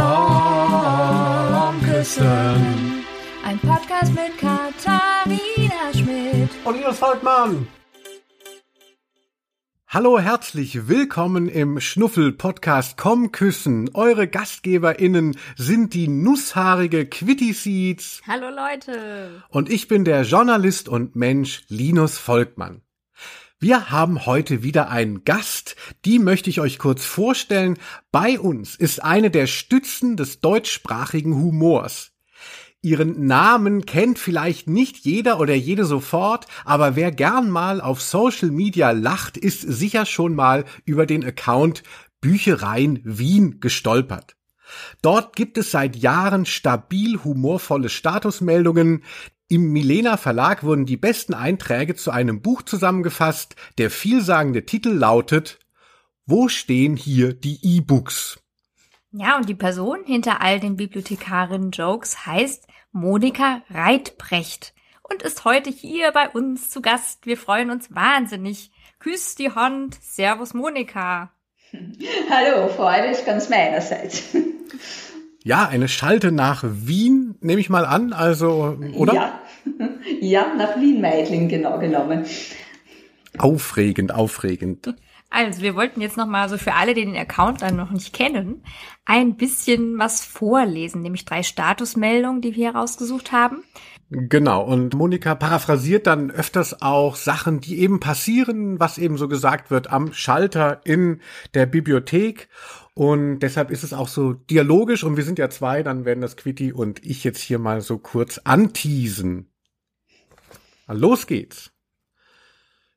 Komm küssen. Ein Podcast mit Katharina Schmidt. Und Linus Volkmann. Hallo, herzlich willkommen im Schnuffel-Podcast Komm küssen. Eure GastgeberInnen sind die nusshaarige Quitty Seeds. Hallo Leute. Und ich bin der Journalist und Mensch Linus Volkmann. Wir haben heute wieder einen Gast, die möchte ich euch kurz vorstellen. Bei uns ist eine der Stützen des deutschsprachigen Humors. Ihren Namen kennt vielleicht nicht jeder oder jede sofort, aber wer gern mal auf Social Media lacht, ist sicher schon mal über den Account Büchereien Wien gestolpert. Dort gibt es seit Jahren stabil humorvolle Statusmeldungen. Im Milena Verlag wurden die besten Einträge zu einem Buch zusammengefasst. Der vielsagende Titel lautet Wo stehen hier die E-Books? Ja, und die Person hinter all den Bibliothekarinnen-Jokes heißt Monika Reitbrecht und ist heute hier bei uns zu Gast. Wir freuen uns wahnsinnig. Küss die Hand. Servus Monika. Hallo, Freude ist ganz meinerseits. Ja, eine Schalte nach Wien, nehme ich mal an, also, oder? Ja, ja nach Wien-Meidling genau genommen. Aufregend, aufregend. Also, wir wollten jetzt nochmal so für alle, die den Account dann noch nicht kennen, ein bisschen was vorlesen, nämlich drei Statusmeldungen, die wir herausgesucht haben. Genau, und Monika paraphrasiert dann öfters auch Sachen, die eben passieren, was eben so gesagt wird am Schalter in der Bibliothek. Und deshalb ist es auch so dialogisch und wir sind ja zwei, dann werden das Quitty und ich jetzt hier mal so kurz anteasen. Los geht's.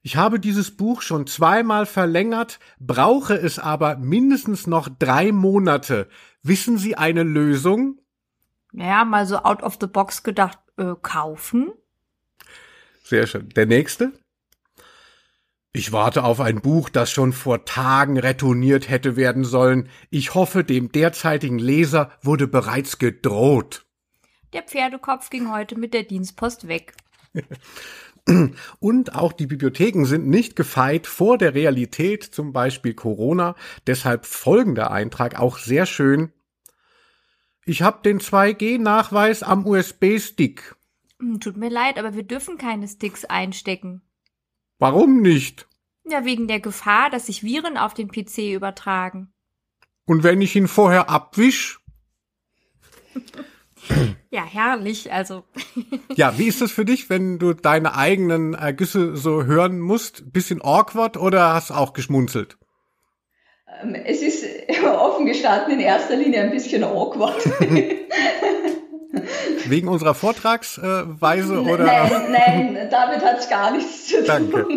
Ich habe dieses Buch schon zweimal verlängert, brauche es aber mindestens noch drei Monate. Wissen Sie eine Lösung? Naja, mal so out of the box gedacht, äh, kaufen. Sehr schön. Der nächste? Ich warte auf ein Buch, das schon vor Tagen retourniert hätte werden sollen. Ich hoffe, dem derzeitigen Leser wurde bereits gedroht. Der Pferdekopf ging heute mit der Dienstpost weg. Und auch die Bibliotheken sind nicht gefeit vor der Realität, zum Beispiel Corona. Deshalb folgender Eintrag auch sehr schön. Ich habe den 2G-Nachweis am USB-Stick. Hm, tut mir leid, aber wir dürfen keine Sticks einstecken. Warum nicht? Ja, wegen der Gefahr, dass sich Viren auf den PC übertragen. Und wenn ich ihn vorher abwisch? Ja, herrlich, also. ja, wie ist das für dich, wenn du deine eigenen Ergüsse so hören musst? Bisschen awkward oder hast du auch geschmunzelt? Ähm, es ist offen gestanden in erster Linie ein bisschen awkward. Wegen unserer Vortragsweise oder? Nein, nein, damit hat es gar nichts zu tun. Danke.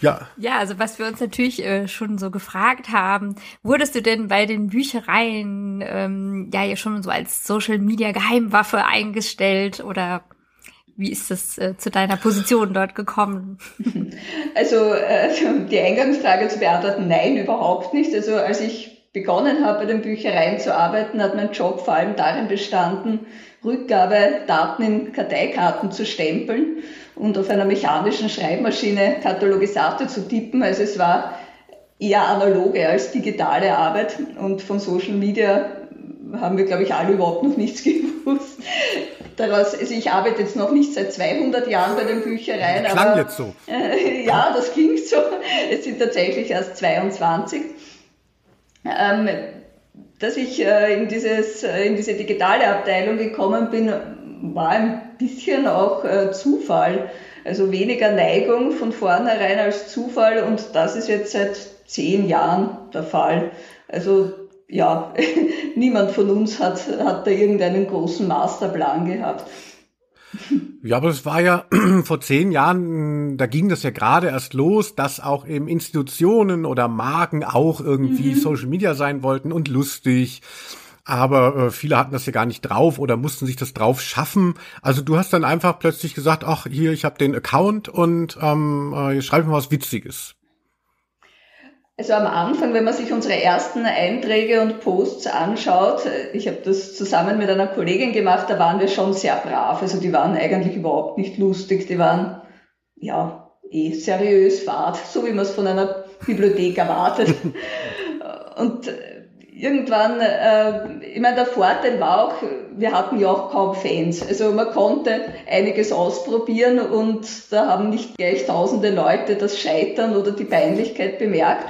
Ja. Ja, also was wir uns natürlich äh, schon so gefragt haben, wurdest du denn bei den Büchereien ähm, ja ja schon so als Social Media Geheimwaffe eingestellt oder wie ist das äh, zu deiner Position dort gekommen? Also äh, die Eingangsfrage zu beantworten, nein, überhaupt nicht. Also als ich begonnen habe, bei den Büchereien zu arbeiten, hat mein Job vor allem darin bestanden, Rückgabe Daten in Karteikarten zu stempeln und auf einer mechanischen Schreibmaschine Katalogisate zu tippen. Also es war eher analoge als digitale Arbeit und von Social Media haben wir, glaube ich, alle überhaupt noch nichts gewusst. Daraus, also ich arbeite jetzt noch nicht seit 200 Jahren bei den Büchereien. Klang aber, jetzt so. Äh, ja, das klingt so. Es sind tatsächlich erst 22. Ähm, dass ich äh, in, dieses, äh, in diese digitale Abteilung gekommen bin, war ein bisschen auch äh, Zufall. Also weniger Neigung von vornherein als Zufall und das ist jetzt seit zehn Jahren der Fall. Also ja, niemand von uns hat, hat da irgendeinen großen Masterplan gehabt. Ja, aber es war ja vor zehn Jahren, da ging das ja gerade erst los, dass auch eben Institutionen oder Marken auch irgendwie mhm. Social Media sein wollten und lustig aber äh, viele hatten das ja gar nicht drauf oder mussten sich das drauf schaffen. Also du hast dann einfach plötzlich gesagt, ach hier, ich habe den Account und ähm, äh, schreibe mal was Witziges. Also am Anfang, wenn man sich unsere ersten Einträge und Posts anschaut, äh, ich habe das zusammen mit einer Kollegin gemacht, da waren wir schon sehr brav. Also die waren eigentlich überhaupt nicht lustig, die waren ja eh seriös fad, so wie man es von einer Bibliothek erwartet. und äh, irgendwann, äh, ich meine, der Vorteil war auch, wir hatten ja auch kaum Fans. Also man konnte einiges ausprobieren und da haben nicht gleich tausende Leute das Scheitern oder die Peinlichkeit bemerkt.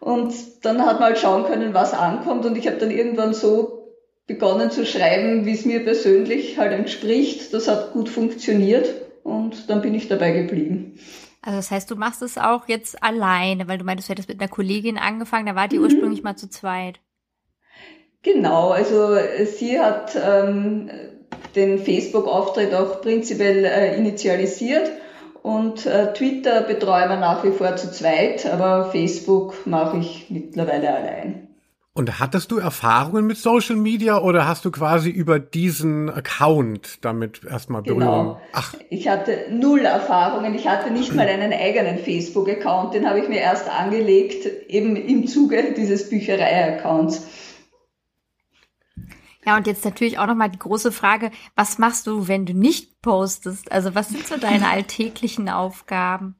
Und dann hat man halt schauen können, was ankommt. Und ich habe dann irgendwann so begonnen zu schreiben, wie es mir persönlich halt entspricht. Das hat gut funktioniert und dann bin ich dabei geblieben. Also das heißt, du machst es auch jetzt alleine, weil du meintest, du hättest mit einer Kollegin angefangen, da war die mhm. ursprünglich mal zu zweit. Genau, also sie hat ähm, den Facebook-Auftritt auch prinzipiell äh, initialisiert und äh, Twitter betreuen wir nach wie vor zu zweit, aber Facebook mache ich mittlerweile allein. Und hattest du Erfahrungen mit Social Media oder hast du quasi über diesen Account damit erstmal Berührung? Genau. Ach. Ich hatte null Erfahrungen. Ich hatte nicht mal einen eigenen Facebook-Account. Den habe ich mir erst angelegt, eben im Zuge dieses Bücherei-Accounts. Ja, und jetzt natürlich auch nochmal die große Frage, was machst du, wenn du nicht postest? Also was sind so deine alltäglichen Aufgaben?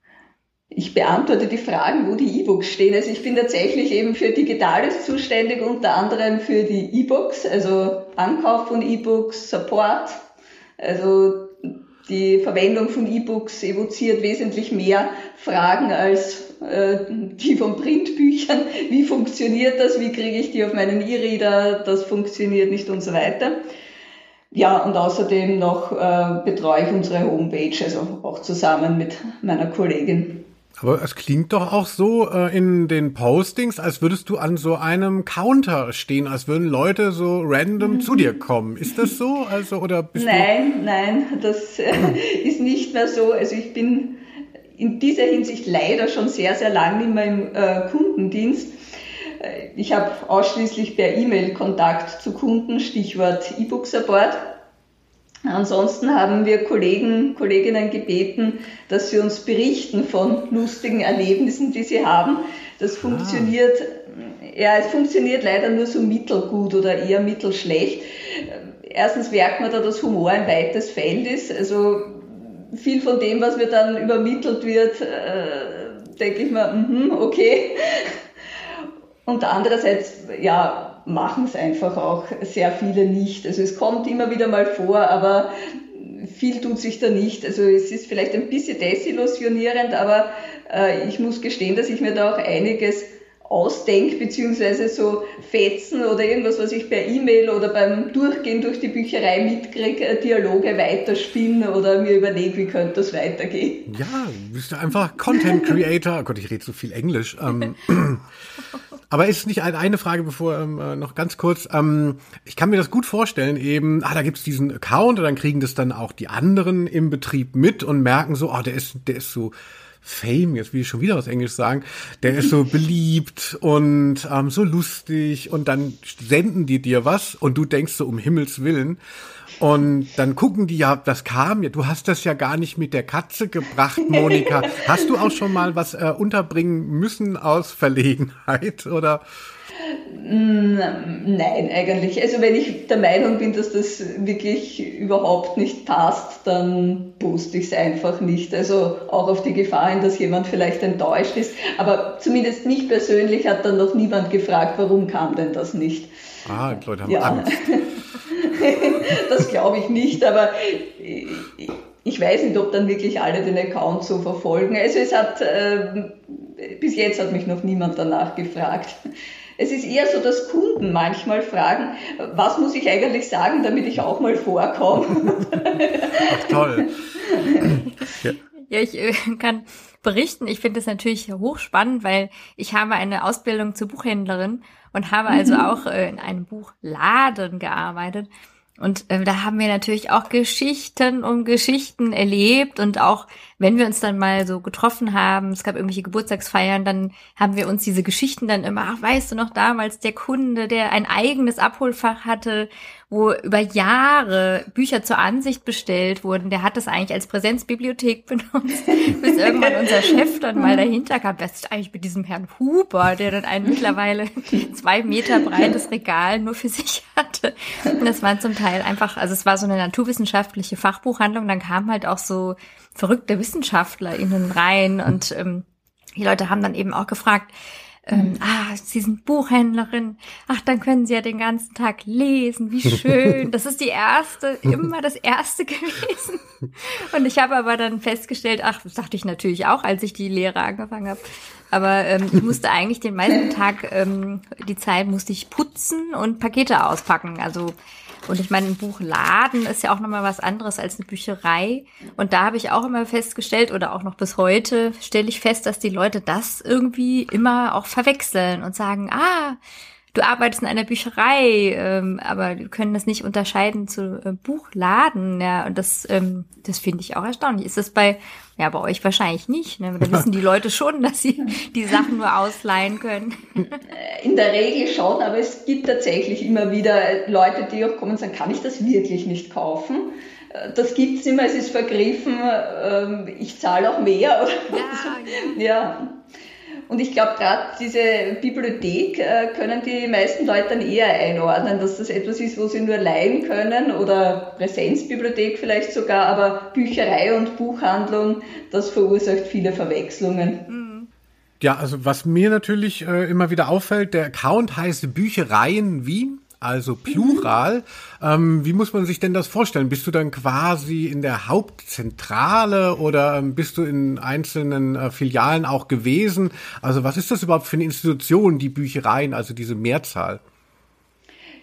Ich beantworte die Fragen, wo die E-Books stehen. Also ich bin tatsächlich eben für Digitales zuständig, unter anderem für die E-Books, also Ankauf von E-Books, Support. Also die Verwendung von E-Books evoziert wesentlich mehr Fragen als die von Printbüchern. Wie funktioniert das? Wie kriege ich die auf meinen E-Reader? Das funktioniert nicht und so weiter. Ja, und außerdem noch äh, betreue ich unsere Homepage, also auch zusammen mit meiner Kollegin. Aber es klingt doch auch so äh, in den Postings, als würdest du an so einem Counter stehen, als würden Leute so random mhm. zu dir kommen. Ist das so? Also oder bist nein, du nein, das äh, ist nicht mehr so. Also ich bin in dieser Hinsicht leider schon sehr, sehr lange nicht mehr im äh, Kundendienst. Äh, ich habe ausschließlich per E-Mail Kontakt zu Kunden, Stichwort E-Book Support. Ansonsten haben wir Kollegen, Kolleginnen gebeten, dass sie uns berichten von lustigen Erlebnissen, die sie haben. Das ah. funktioniert, ja, es funktioniert leider nur so mittelgut oder eher mittelschlecht. Erstens merkt man da, dass Humor ein weites Feld ist. Also viel von dem, was mir dann übermittelt wird, äh, denke ich mir, mm okay. Und andererseits, ja, machen es einfach auch sehr viele nicht. Also es kommt immer wieder mal vor, aber viel tut sich da nicht. Also es ist vielleicht ein bisschen desillusionierend, aber äh, ich muss gestehen, dass ich mir da auch einiges ausdenke, beziehungsweise so Fetzen oder irgendwas, was ich per E-Mail oder beim Durchgehen durch die Bücherei mitkriege, äh, Dialoge weiterspinnen oder mir überlege, wie könnte das weitergehen. Ja, bist du einfach Content Creator. oh Gott, ich rede so viel Englisch. Ähm, Aber ist nicht eine Frage, bevor ähm, äh, noch ganz kurz. Ähm, ich kann mir das gut vorstellen, eben, ah, da gibt's diesen Account und dann kriegen das dann auch die anderen im Betrieb mit und merken so, ah, der ist, der ist so Fame, jetzt will ich schon wieder was Englisch sagen, der ist so beliebt und ähm, so lustig und dann senden die dir was und du denkst so um Himmels Willen. Und dann gucken die ja, das kam ja, du hast das ja gar nicht mit der Katze gebracht, Monika. hast du auch schon mal was äh, unterbringen müssen aus Verlegenheit oder? Nein, eigentlich. Also wenn ich der Meinung bin, dass das wirklich überhaupt nicht passt, dann poste ich es einfach nicht. Also auch auf die Gefahr hin, dass jemand vielleicht enttäuscht ist. Aber zumindest mich persönlich hat dann noch niemand gefragt, warum kam denn das nicht. Ah, die Leute haben ja. Angst. das glaube ich nicht, aber ich weiß nicht, ob dann wirklich alle den Account so verfolgen. Also es hat, äh, bis jetzt hat mich noch niemand danach gefragt. Es ist eher so, dass Kunden manchmal fragen, was muss ich eigentlich sagen, damit ich auch mal vorkomme. Ach, toll. ja. ja, ich äh, kann berichten. Ich finde es natürlich hochspannend, weil ich habe eine Ausbildung zur Buchhändlerin und habe also mhm. auch äh, in einem Buchladen gearbeitet. Und äh, da haben wir natürlich auch Geschichten um Geschichten erlebt und auch wenn wir uns dann mal so getroffen haben, es gab irgendwelche Geburtstagsfeiern, dann haben wir uns diese Geschichten dann immer, ach, weißt du noch damals der Kunde, der ein eigenes Abholfach hatte, wo über Jahre Bücher zur Ansicht bestellt wurden, der hat das eigentlich als Präsenzbibliothek benutzt, bis irgendwann unser Chef dann mal dahinter kam, was ist eigentlich mit diesem Herrn Huber, der dann ein mittlerweile zwei Meter breites Regal nur für sich hatte. Und das waren zum Teil einfach, also es war so eine naturwissenschaftliche Fachbuchhandlung, dann kamen halt auch so verrückte WissenschaftlerInnen rein und ähm, die Leute haben dann eben auch gefragt, ähm, mhm. ah, Sie sind Buchhändlerin, ach, dann können Sie ja den ganzen Tag lesen, wie schön. Das ist die erste, immer das erste gewesen. Und ich habe aber dann festgestellt, ach, das dachte ich natürlich auch, als ich die Lehre angefangen habe. Aber ähm, ich musste eigentlich den meisten Tag, ähm, die Zeit musste ich putzen und Pakete auspacken. Also und ich meine, ein Buchladen ist ja auch nochmal was anderes als eine Bücherei. Und da habe ich auch immer festgestellt, oder auch noch bis heute, stelle ich fest, dass die Leute das irgendwie immer auch verwechseln und sagen, ah, du arbeitest in einer Bücherei, ähm, aber die können das nicht unterscheiden zu äh, Buchladen. Ja, und das, ähm, das finde ich auch erstaunlich. Ist das bei, ja, bei euch wahrscheinlich nicht. Ne? Da wissen die Leute schon, dass sie die Sachen nur ausleihen können. In der Regel schon, aber es gibt tatsächlich immer wieder Leute, die auch kommen und sagen, kann ich das wirklich nicht kaufen? Das gibt's immer, es ist vergriffen, ähm, ich zahle auch mehr. Ja, ja. ja. Und ich glaube, gerade diese Bibliothek äh, können die meisten Leute dann eher einordnen, dass das etwas ist, wo sie nur leihen können oder Präsenzbibliothek vielleicht sogar, aber Bücherei und Buchhandlung, das verursacht viele Verwechslungen. Mhm. Ja, also was mir natürlich äh, immer wieder auffällt, der Account heißt Büchereien Wien also Plural. Ähm, wie muss man sich denn das vorstellen? Bist du dann quasi in der Hauptzentrale oder ähm, bist du in einzelnen äh, Filialen auch gewesen? Also was ist das überhaupt für eine Institution, die Büchereien, also diese Mehrzahl?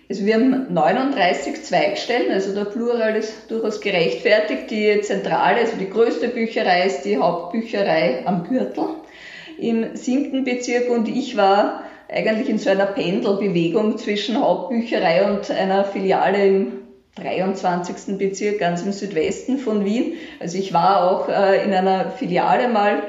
Also wir haben 39 Zweigstellen, also der Plural ist durchaus gerechtfertigt. Die Zentrale, also die größte Bücherei ist die Hauptbücherei am Gürtel im siebten Bezirk und ich war eigentlich in so einer Pendelbewegung zwischen Hauptbücherei und einer Filiale im 23. Bezirk, ganz im Südwesten von Wien. Also ich war auch äh, in einer Filiale mal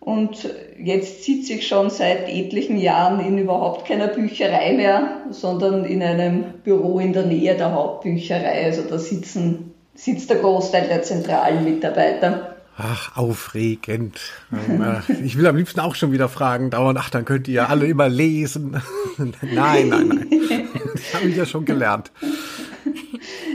und jetzt sitze ich schon seit etlichen Jahren in überhaupt keiner Bücherei mehr, sondern in einem Büro in der Nähe der Hauptbücherei. Also da sitzen, sitzt der Großteil der zentralen Mitarbeiter. Ach, aufregend. Ich will am liebsten auch schon wieder fragen, dauernd, ach, dann könnt ihr ja alle immer lesen. nein, nein, nein. Das habe ich ja schon gelernt.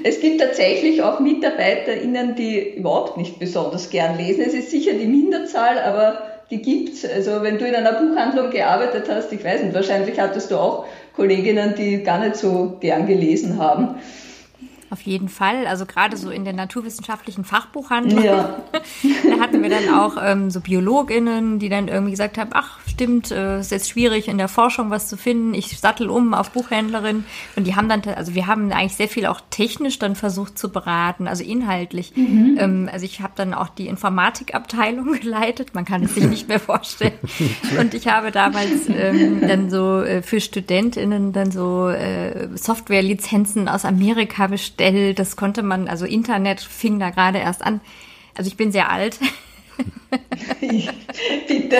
Es gibt tatsächlich auch MitarbeiterInnen, die überhaupt nicht besonders gern lesen. Es ist sicher die Minderzahl, aber die gibt's. Also wenn du in einer Buchhandlung gearbeitet hast, ich weiß nicht, wahrscheinlich hattest du auch Kolleginnen, die gar nicht so gern gelesen haben. Auf jeden Fall. Also gerade so in der naturwissenschaftlichen Fachbuchhandlung. Ja. da hatten wir dann auch ähm, so BiologInnen, die dann irgendwie gesagt haben, ach stimmt, äh, ist jetzt schwierig in der Forschung was zu finden. Ich sattel um auf Buchhändlerin. Und die haben dann, also wir haben eigentlich sehr viel auch technisch dann versucht zu beraten, also inhaltlich. Mhm. Ähm, also ich habe dann auch die Informatikabteilung geleitet. Man kann es sich nicht mehr vorstellen. Und ich habe damals ähm, dann so äh, für StudentInnen dann so äh, Softwarelizenzen aus Amerika bestellt. Das konnte man, also Internet fing da gerade erst an. Also ich bin sehr alt. Bitte.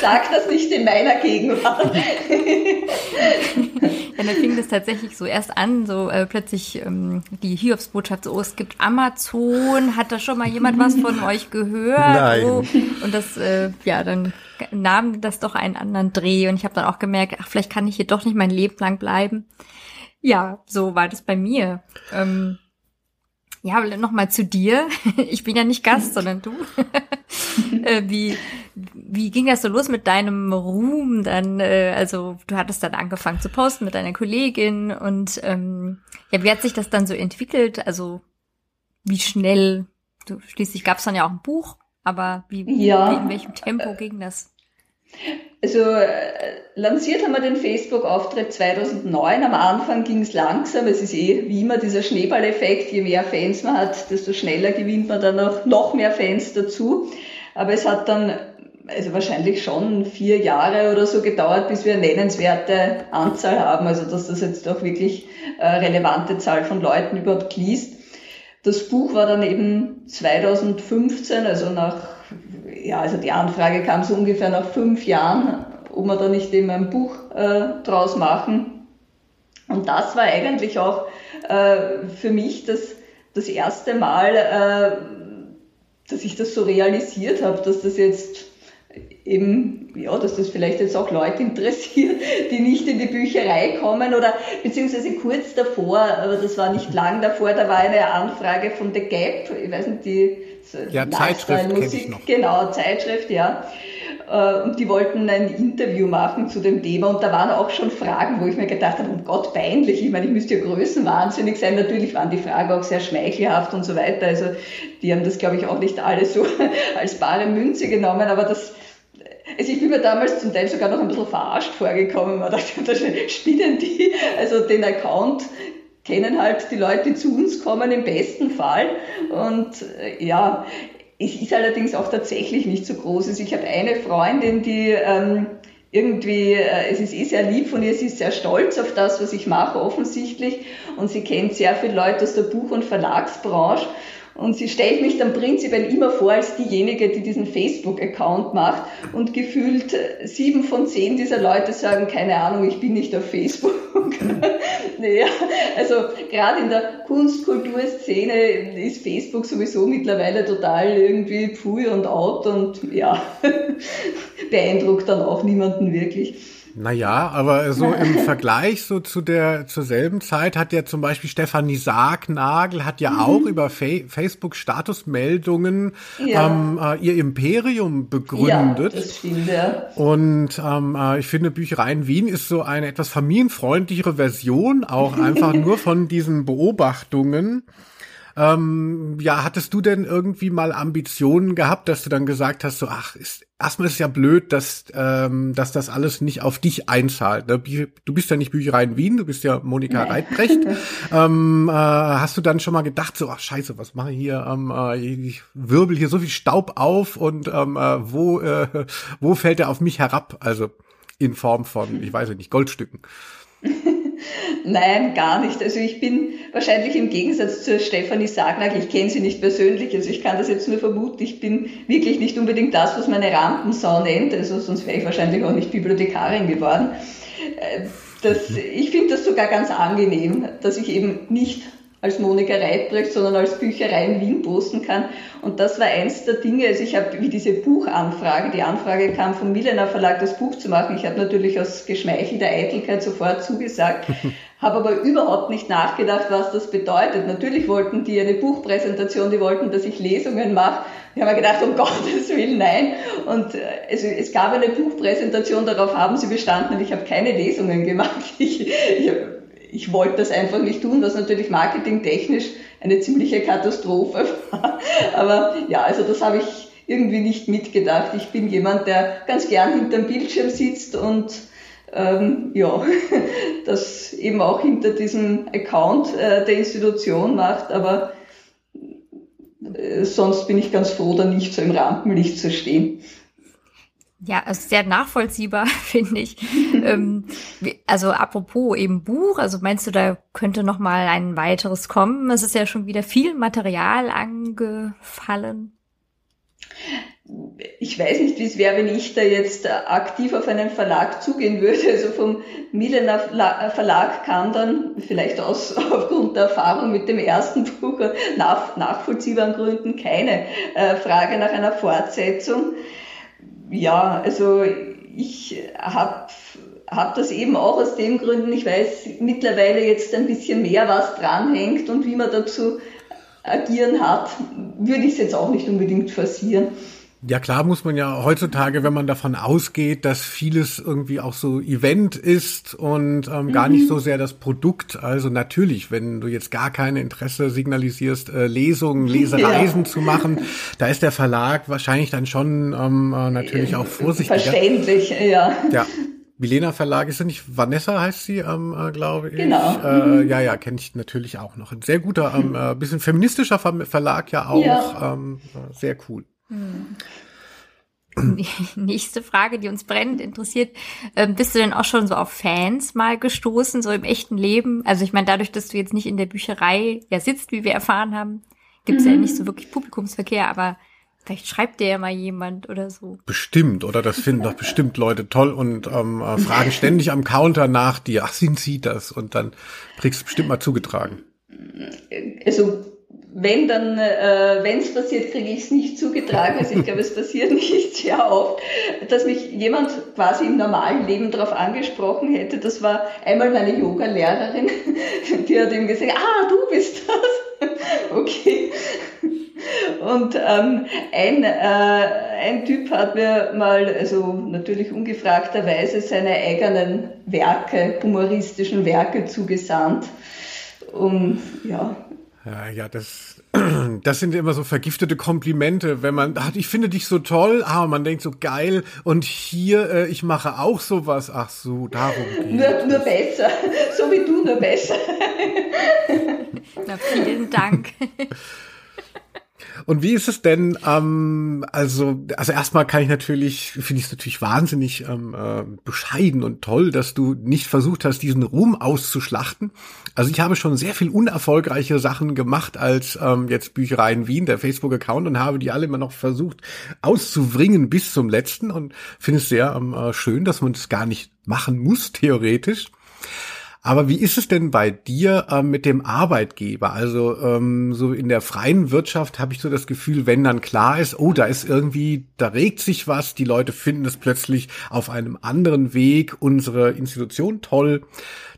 Sag das nicht in meiner Gegenwart. ja, dann fing das tatsächlich so erst an, so äh, plötzlich ähm, die Hiobsbotschaft, so, oh, es gibt Amazon, hat da schon mal jemand was von euch gehört? Nein. Oh, und das, äh, ja, dann nahm das doch einen anderen Dreh und ich habe dann auch gemerkt, ach, vielleicht kann ich hier doch nicht mein Leben lang bleiben. Ja, so war das bei mir. Ähm, ja, nochmal zu dir. Ich bin ja nicht Gast, sondern du. äh, wie, wie ging das so los mit deinem Ruhm dann? Äh, also du hattest dann angefangen zu posten mit deiner Kollegin und ähm, ja, wie hat sich das dann so entwickelt? Also wie schnell? Du, schließlich gab es dann ja auch ein Buch, aber wie, ja. wie in welchem Tempo ging das? Also äh, lanciert haben wir den Facebook-Auftritt 2009. Am Anfang ging es langsam. Es ist eh wie immer dieser Schneeballeffekt. Je mehr Fans man hat, desto schneller gewinnt man dann auch noch mehr Fans dazu. Aber es hat dann also wahrscheinlich schon vier Jahre oder so gedauert, bis wir eine nennenswerte Anzahl haben. Also dass das jetzt auch wirklich eine relevante Zahl von Leuten überhaupt liest. Das Buch war dann eben 2015, also nach ja, also die Anfrage kam so ungefähr nach fünf Jahren, ob wir da nicht eben ein Buch äh, draus machen. Und das war eigentlich auch äh, für mich das, das erste Mal, äh, dass ich das so realisiert habe, dass das jetzt eben, ja, dass das vielleicht jetzt auch Leute interessiert, die nicht in die Bücherei kommen oder beziehungsweise kurz davor, aber das war nicht lang davor, da war eine Anfrage von The Gap, ich weiß nicht, die ja, Zeitschrift kenne ich noch. Genau, Zeitschrift, ja. äh, und die wollten ein Interview machen zu dem Thema und da waren auch schon Fragen, wo ich mir gedacht habe, oh Gott, peinlich, ich meine, ich müsste ja größenwahnsinnig sein. Natürlich waren die Fragen auch sehr schmeichelhaft und so weiter, also die haben das, glaube ich, auch nicht alle so als bare Münze genommen, aber das, also ich bin mir damals zum Teil sogar noch ein bisschen verarscht vorgekommen. Man dachte, das spinnen die. Also den Account kennen halt die Leute, die zu uns kommen, im besten Fall. Und äh, ja, es ist allerdings auch tatsächlich nicht so groß. Also ich habe eine Freundin, die ähm, irgendwie, äh, es ist eh sehr lieb von ihr, sie ist sehr stolz auf das, was ich mache, offensichtlich. Und sie kennt sehr viele Leute aus der Buch- und Verlagsbranche. Und sie stellt mich dann prinzipiell immer vor als diejenige, die diesen Facebook-Account macht. Und gefühlt äh, sieben von zehn dieser Leute sagen, keine Ahnung, ich bin nicht auf Facebook. naja, also gerade in der Kunst-Kultur-Szene ist Facebook sowieso mittlerweile total irgendwie pfui und out und ja, beeindruckt dann auch niemanden wirklich. Naja, aber so im Vergleich so zu der zur selben Zeit hat ja zum Beispiel Stefanie Sargnagel hat ja mhm. auch über Fa Facebook Statusmeldungen ja. ähm, äh, ihr Imperium begründet. Ja, das stimmt, ja. Und ähm, äh, ich finde Bücherei in Wien ist so eine etwas familienfreundlichere Version auch einfach nur von diesen Beobachtungen. Ähm, ja, hattest du denn irgendwie mal Ambitionen gehabt, dass du dann gesagt hast, so, ach, ist, erstmal ist es ja blöd, dass, ähm, dass das alles nicht auf dich einzahlt. Ne? Du bist ja nicht Bücherei in Wien, du bist ja Monika nee. Reitbrecht. ähm, äh, hast du dann schon mal gedacht, so, ach scheiße, was mache ich hier? Ähm, äh, ich wirbel hier so viel Staub auf und ähm, äh, wo, äh, wo fällt er auf mich herab? Also in Form von, ich weiß nicht, Goldstücken. Nein, gar nicht. Also ich bin wahrscheinlich im Gegensatz zur Stefanie Sagnagel, ich kenne sie nicht persönlich, also ich kann das jetzt nur vermuten, ich bin wirklich nicht unbedingt das, was meine Rampensau nennt, also sonst wäre ich wahrscheinlich auch nicht Bibliothekarin geworden. Äh, das, ich finde das sogar ganz angenehm, dass ich eben nicht als Monika Reitbrecht, sondern als Bücherei in Wien posten kann. Und das war eins der Dinge, also ich habe wie diese Buchanfrage, die Anfrage kam vom Milena Verlag, das Buch zu machen. Ich habe natürlich aus geschmeichelter Eitelkeit sofort zugesagt, habe aber überhaupt nicht nachgedacht, was das bedeutet. Natürlich wollten die eine Buchpräsentation, die wollten, dass ich Lesungen mache. Ich habe mir gedacht, um Gottes Willen, nein. Und äh, also, es gab eine Buchpräsentation, darauf haben sie bestanden und ich habe keine Lesungen gemacht. Ich, ich ich wollte das einfach nicht tun, was natürlich marketingtechnisch eine ziemliche Katastrophe war. Aber ja, also das habe ich irgendwie nicht mitgedacht. Ich bin jemand, der ganz gern hinterm Bildschirm sitzt und ähm, ja, das eben auch hinter diesem Account äh, der Institution macht, aber äh, sonst bin ich ganz froh, da nicht so im Rampenlicht zu stehen. Ja, also sehr nachvollziehbar, finde ich. ähm, also apropos eben Buch, also meinst du, da könnte noch mal ein weiteres kommen? Es ist ja schon wieder viel Material angefallen. Ich weiß nicht, wie es wäre, wenn ich da jetzt aktiv auf einen Verlag zugehen würde. Also vom Milener Verlag kam dann vielleicht aus, aufgrund der Erfahrung mit dem ersten Buch nach nachvollziehbaren Gründen keine äh, Frage nach einer Fortsetzung ja, also ich habe hab das eben auch aus den Gründen, ich weiß mittlerweile jetzt ein bisschen mehr, was dranhängt und wie man dazu agieren hat, würde ich es jetzt auch nicht unbedingt forcieren. Ja, klar muss man ja heutzutage, wenn man davon ausgeht, dass vieles irgendwie auch so Event ist und ähm, mhm. gar nicht mhm. so sehr das Produkt. Also natürlich, wenn du jetzt gar kein Interesse signalisierst, äh, Lesungen, Lesereisen ja. zu machen, da ist der Verlag wahrscheinlich dann schon ähm, äh, natürlich auch vorsichtiger. Verständlich, ja. Ja. Milena Verlag ist ja nicht Vanessa heißt sie, ähm, äh, glaube ich. Genau. Äh, mhm. ja, ja, kenne ich natürlich auch noch. Ein sehr guter, ähm, äh, bisschen feministischer Verlag ja auch. Ja. Ähm, äh, sehr cool. Hm. Die nächste Frage, die uns brennend interessiert, ähm, bist du denn auch schon so auf Fans mal gestoßen, so im echten Leben? Also ich meine, dadurch, dass du jetzt nicht in der Bücherei ja sitzt, wie wir erfahren haben, gibt es mhm. ja nicht so wirklich Publikumsverkehr, aber vielleicht schreibt dir ja mal jemand oder so. Bestimmt, oder das finden doch bestimmt Leute toll und ähm, äh, fragen ständig am Counter nach dir, ach, sind sie das? Und dann kriegst du bestimmt mal zugetragen. Also wenn dann, äh, wenn es passiert, kriege ich es nicht zugetragen. Also ich glaube, es passiert nicht sehr oft, dass mich jemand quasi im normalen Leben darauf angesprochen hätte. Das war einmal meine Yoga-Lehrerin, die hat ihm gesagt, ah, du bist das. okay. Und ähm, ein, äh, ein Typ hat mir mal, also natürlich ungefragterweise, seine eigenen Werke, humoristischen Werke zugesandt. Und ja. Ja, ja, das, das sind immer so vergiftete Komplimente, wenn man, ach, ich finde dich so toll, aber man denkt so geil und hier, äh, ich mache auch sowas. Ach so, darum geht Nur, nur besser, so wie du, nur besser. Na, vielen Dank. Und wie ist es denn, ähm, also, also erstmal kann ich natürlich, finde ich es natürlich wahnsinnig ähm, äh, bescheiden und toll, dass du nicht versucht hast, diesen Ruhm auszuschlachten. Also ich habe schon sehr viel unerfolgreiche Sachen gemacht als ähm, jetzt Bücherei in Wien, der Facebook-Account, und habe die alle immer noch versucht auszubringen bis zum letzten und finde es sehr ähm, äh, schön, dass man das gar nicht machen muss, theoretisch. Aber wie ist es denn bei dir ähm, mit dem Arbeitgeber? Also ähm, so in der freien Wirtschaft habe ich so das Gefühl, wenn dann klar ist, oh, da ist irgendwie, da regt sich was, die Leute finden es plötzlich auf einem anderen Weg, unsere Institution toll,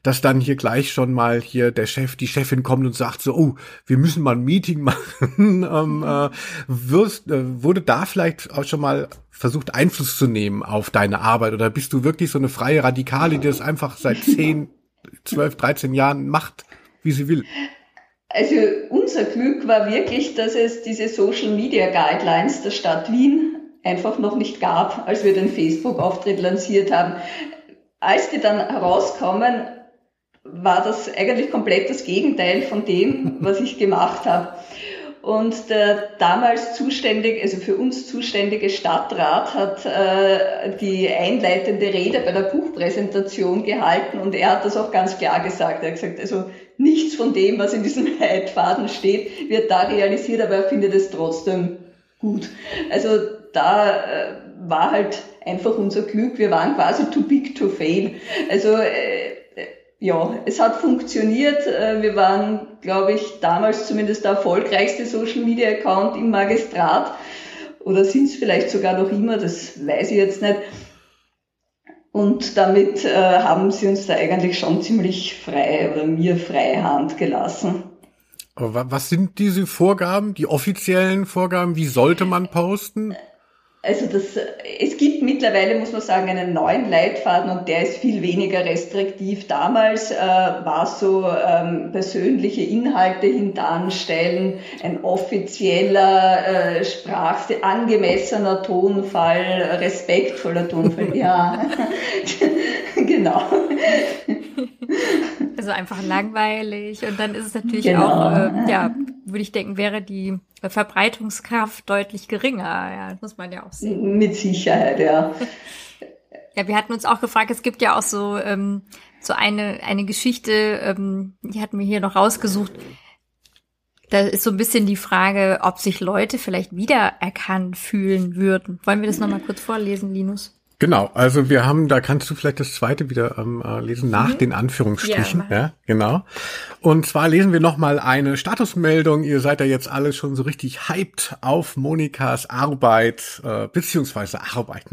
dass dann hier gleich schon mal hier der Chef, die Chefin kommt und sagt so, oh, wir müssen mal ein Meeting machen. ähm, äh, wirst, äh, wurde da vielleicht auch schon mal versucht, Einfluss zu nehmen auf deine Arbeit? Oder bist du wirklich so eine freie Radikale, die das einfach seit zehn 12, 13 Jahren macht, wie sie will. Also unser Glück war wirklich, dass es diese Social Media Guidelines der Stadt Wien einfach noch nicht gab, als wir den Facebook-Auftritt lanciert haben. Als die dann herauskommen, war das eigentlich komplett das Gegenteil von dem, was ich gemacht habe. Und der damals zuständige, also für uns zuständige Stadtrat hat äh, die einleitende Rede bei der Buchpräsentation gehalten und er hat das auch ganz klar gesagt. Er hat gesagt, also nichts von dem, was in diesem Leitfaden steht, wird da realisiert, aber er findet es trotzdem gut. Also da äh, war halt einfach unser Glück. Wir waren quasi too big to fail. Also äh, ja, es hat funktioniert. Äh, wir waren, glaube ich, damals zumindest der erfolgreichste Social Media Account im Magistrat. Oder sind es vielleicht sogar noch immer, das weiß ich jetzt nicht. Und damit äh, haben sie uns da eigentlich schon ziemlich frei oder mir freie Hand gelassen. Aber was sind diese Vorgaben, die offiziellen Vorgaben? Wie sollte man posten? Also das, es gibt mittlerweile, muss man sagen, einen neuen Leitfaden und der ist viel weniger restriktiv. Damals äh, war so ähm, persönliche Inhalte hintanstellen, ein offizieller äh, Sprach, angemessener Tonfall, respektvoller Tonfall, ja, genau. Also einfach langweilig und dann ist es natürlich genau. auch, äh, ja, würde ich denken, wäre die Verbreitungskraft deutlich geringer. Ja, das muss man ja auch sehen. Mit Sicherheit, ja. ja, wir hatten uns auch gefragt, es gibt ja auch so, ähm, so eine, eine Geschichte, ähm, die hatten wir hier noch rausgesucht. Da ist so ein bisschen die Frage, ob sich Leute vielleicht wiedererkannt fühlen würden. Wollen wir das nochmal kurz vorlesen, Linus? Genau, also wir haben, da kannst du vielleicht das zweite wieder ähm, äh, lesen, nach mhm. den Anführungsstrichen. Ja, ja, genau. Und zwar lesen wir nochmal eine Statusmeldung. Ihr seid ja jetzt alle schon so richtig hyped auf Monikas Arbeit, äh, beziehungsweise Arbeit.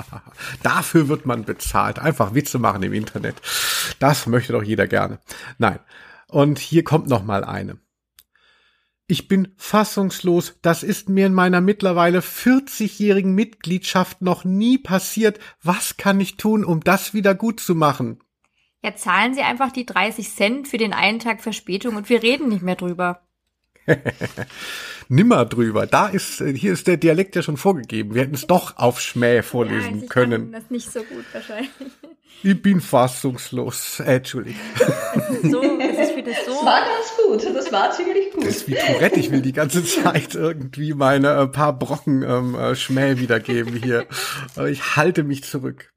Dafür wird man bezahlt. Einfach Witze machen im Internet. Das möchte doch jeder gerne. Nein. Und hier kommt nochmal eine. Ich bin fassungslos, das ist mir in meiner mittlerweile 40-jährigen Mitgliedschaft noch nie passiert. Was kann ich tun, um das wieder gut zu machen? Ja, zahlen Sie einfach die 30 Cent für den einen Tag Verspätung und wir reden nicht mehr drüber. Nimmer drüber. Da ist, äh, hier ist der Dialekt ja schon vorgegeben. Wir hätten es doch auf Schmäh vorlesen ja, ich können. das nicht so gut wahrscheinlich. Ich bin fassungslos. Äh, Entschuldigung. So, ist wieder so. Das war ganz gut. Das war ziemlich gut. Das ist wie Tourette. Ich will die ganze Zeit irgendwie meine äh, paar Brocken ähm, äh, Schmäh wiedergeben hier. ich halte mich zurück.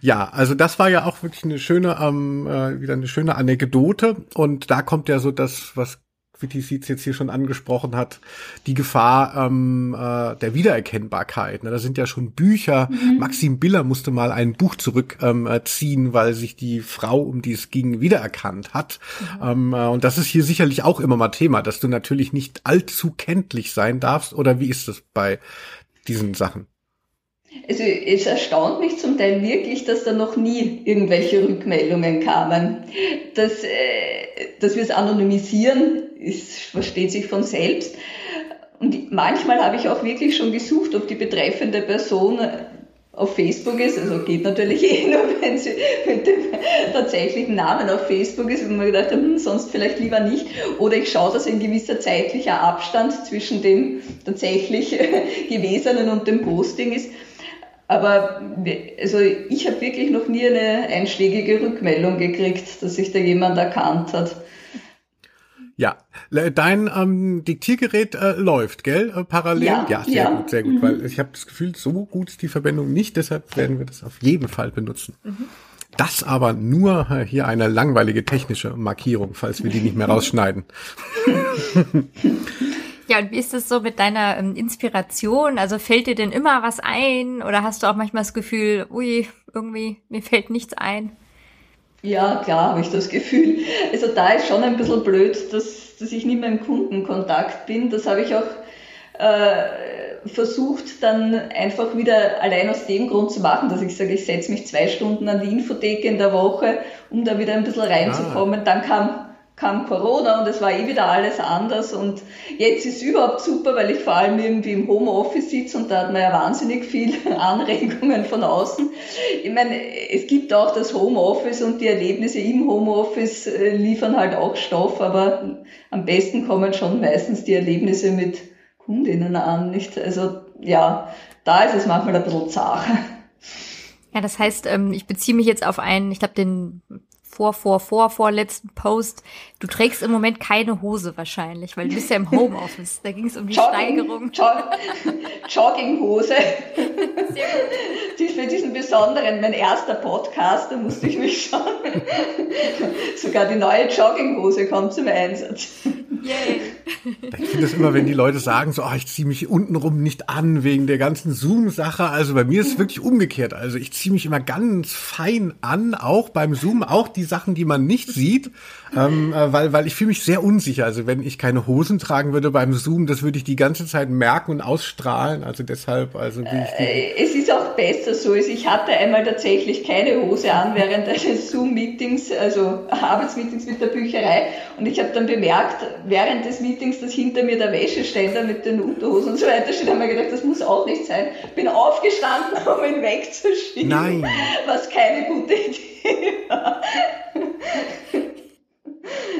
Ja, also das war ja auch wirklich eine schöne, ähm, äh, wieder eine schöne Anekdote. Und da kommt ja so das, was wie die Sietz jetzt hier schon angesprochen hat, die Gefahr ähm, äh, der Wiedererkennbarkeit. Ne? Da sind ja schon Bücher. Mhm. Maxim Biller musste mal ein Buch zurückziehen, ähm, weil sich die Frau, um die es ging, wiedererkannt hat. Mhm. Ähm, äh, und das ist hier sicherlich auch immer mal Thema, dass du natürlich nicht allzu kenntlich sein darfst. Oder wie ist es bei diesen Sachen? Also es erstaunt mich zum Teil wirklich, dass da noch nie irgendwelche Rückmeldungen kamen. Dass, äh, dass wir es anonymisieren, ist, versteht sich von selbst. und manchmal habe ich auch wirklich schon gesucht, ob die betreffende Person auf Facebook ist. Also geht natürlich eh nur, wenn sie mit dem tatsächlichen Namen auf Facebook ist, wo man gedacht hat, hm, sonst vielleicht lieber nicht. Oder ich schaue, dass ein gewisser zeitlicher Abstand zwischen dem tatsächlich Gewesenen und dem Posting ist. Aber also ich habe wirklich noch nie eine einschlägige Rückmeldung gekriegt, dass sich da jemand erkannt hat. Ja, dein ähm, Diktiergerät äh, läuft, gell? Äh, parallel? Ja, ja sehr ja. gut, sehr gut, mhm. weil ich habe das Gefühl, so gut ist die Verbindung nicht, deshalb werden wir das auf jeden Fall benutzen. Mhm. Das aber nur äh, hier eine langweilige technische Markierung, falls wir die nicht mehr rausschneiden. Ja, und wie ist es so mit deiner ähm, Inspiration? Also fällt dir denn immer was ein oder hast du auch manchmal das Gefühl, ui, irgendwie, mir fällt nichts ein? Ja, klar habe ich das Gefühl. Also da ist schon ein bisschen blöd, dass, dass ich nicht mehr im Kundenkontakt bin. Das habe ich auch äh, versucht dann einfach wieder allein aus dem Grund zu machen, dass ich sage, ich setze mich zwei Stunden an die Infotheke in der Woche, um da wieder ein bisschen reinzukommen. Ah. Dann kam kam Corona und es war eh wieder alles anders und jetzt ist überhaupt super, weil ich vor allem irgendwie im Homeoffice sitze und da hat man ja wahnsinnig viel Anregungen von außen. Ich meine, es gibt auch das Homeoffice und die Erlebnisse im Homeoffice äh, liefern halt auch Stoff, aber am besten kommen schon meistens die Erlebnisse mit Kundinnen an, nicht? Also ja, da ist es manchmal ein bisschen zart. Ja, das heißt, ähm, ich beziehe mich jetzt auf einen, ich glaube, den vor, vor, vor, vorletzten Post. Du trägst im Moment keine Hose wahrscheinlich, weil du bist ja im Homeoffice. Da ging es um die Jogging, Steigerung. Jog Jogginghose. Sehr gut. Die für diesen besonderen, mein erster Podcast, da musste ich mich schon. Sogar die neue Jogginghose kommt zum Einsatz. Yay. Ich finde es immer, wenn die Leute sagen, so, oh, ich ziehe mich untenrum nicht an wegen der ganzen Zoom-Sache. Also bei mir ist es wirklich umgekehrt. Also ich ziehe mich immer ganz fein an, auch beim Zoom, auch die Sachen, die man nicht sieht, ähm, äh, weil, weil ich fühle mich sehr unsicher. Also wenn ich keine Hosen tragen würde beim Zoom, das würde ich die ganze Zeit merken und ausstrahlen. Also deshalb, also wie ich äh, Es ist auch besser so. Also ich hatte einmal tatsächlich keine Hose an während eines Zoom-Meetings, also Arbeitsmeetings mit der Bücherei. Und ich habe dann bemerkt, während des Meetings, dass hinter mir der Wäscheständer mit den Unterhosen und so weiter steht, haben wir gedacht, das muss auch nicht sein. Bin aufgestanden, um ihn wegzuschieben. Nein. Was keine gute Idee war.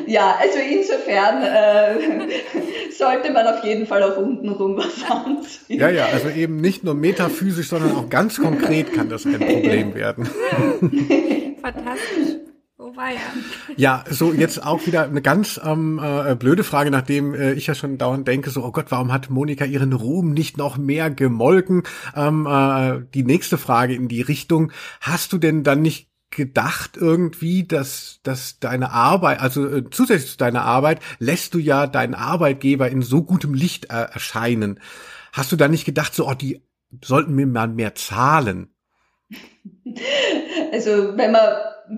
Ja, also insofern äh, sollte man auf jeden Fall auch untenrum was anziehen. Ja, ja, also eben nicht nur metaphysisch, sondern auch ganz konkret kann das ein Problem werden. Fantastisch. Oh. Ja, so jetzt auch wieder eine ganz ähm, äh, blöde Frage, nachdem äh, ich ja schon dauernd denke, so, oh Gott, warum hat Monika ihren Ruhm nicht noch mehr gemolken? Ähm, äh, die nächste Frage in die Richtung, hast du denn dann nicht gedacht irgendwie, dass, dass deine Arbeit, also äh, zusätzlich zu deiner Arbeit, lässt du ja deinen Arbeitgeber in so gutem Licht äh, erscheinen. Hast du da nicht gedacht, so, oh, die sollten mir mal mehr zahlen? Also, wenn man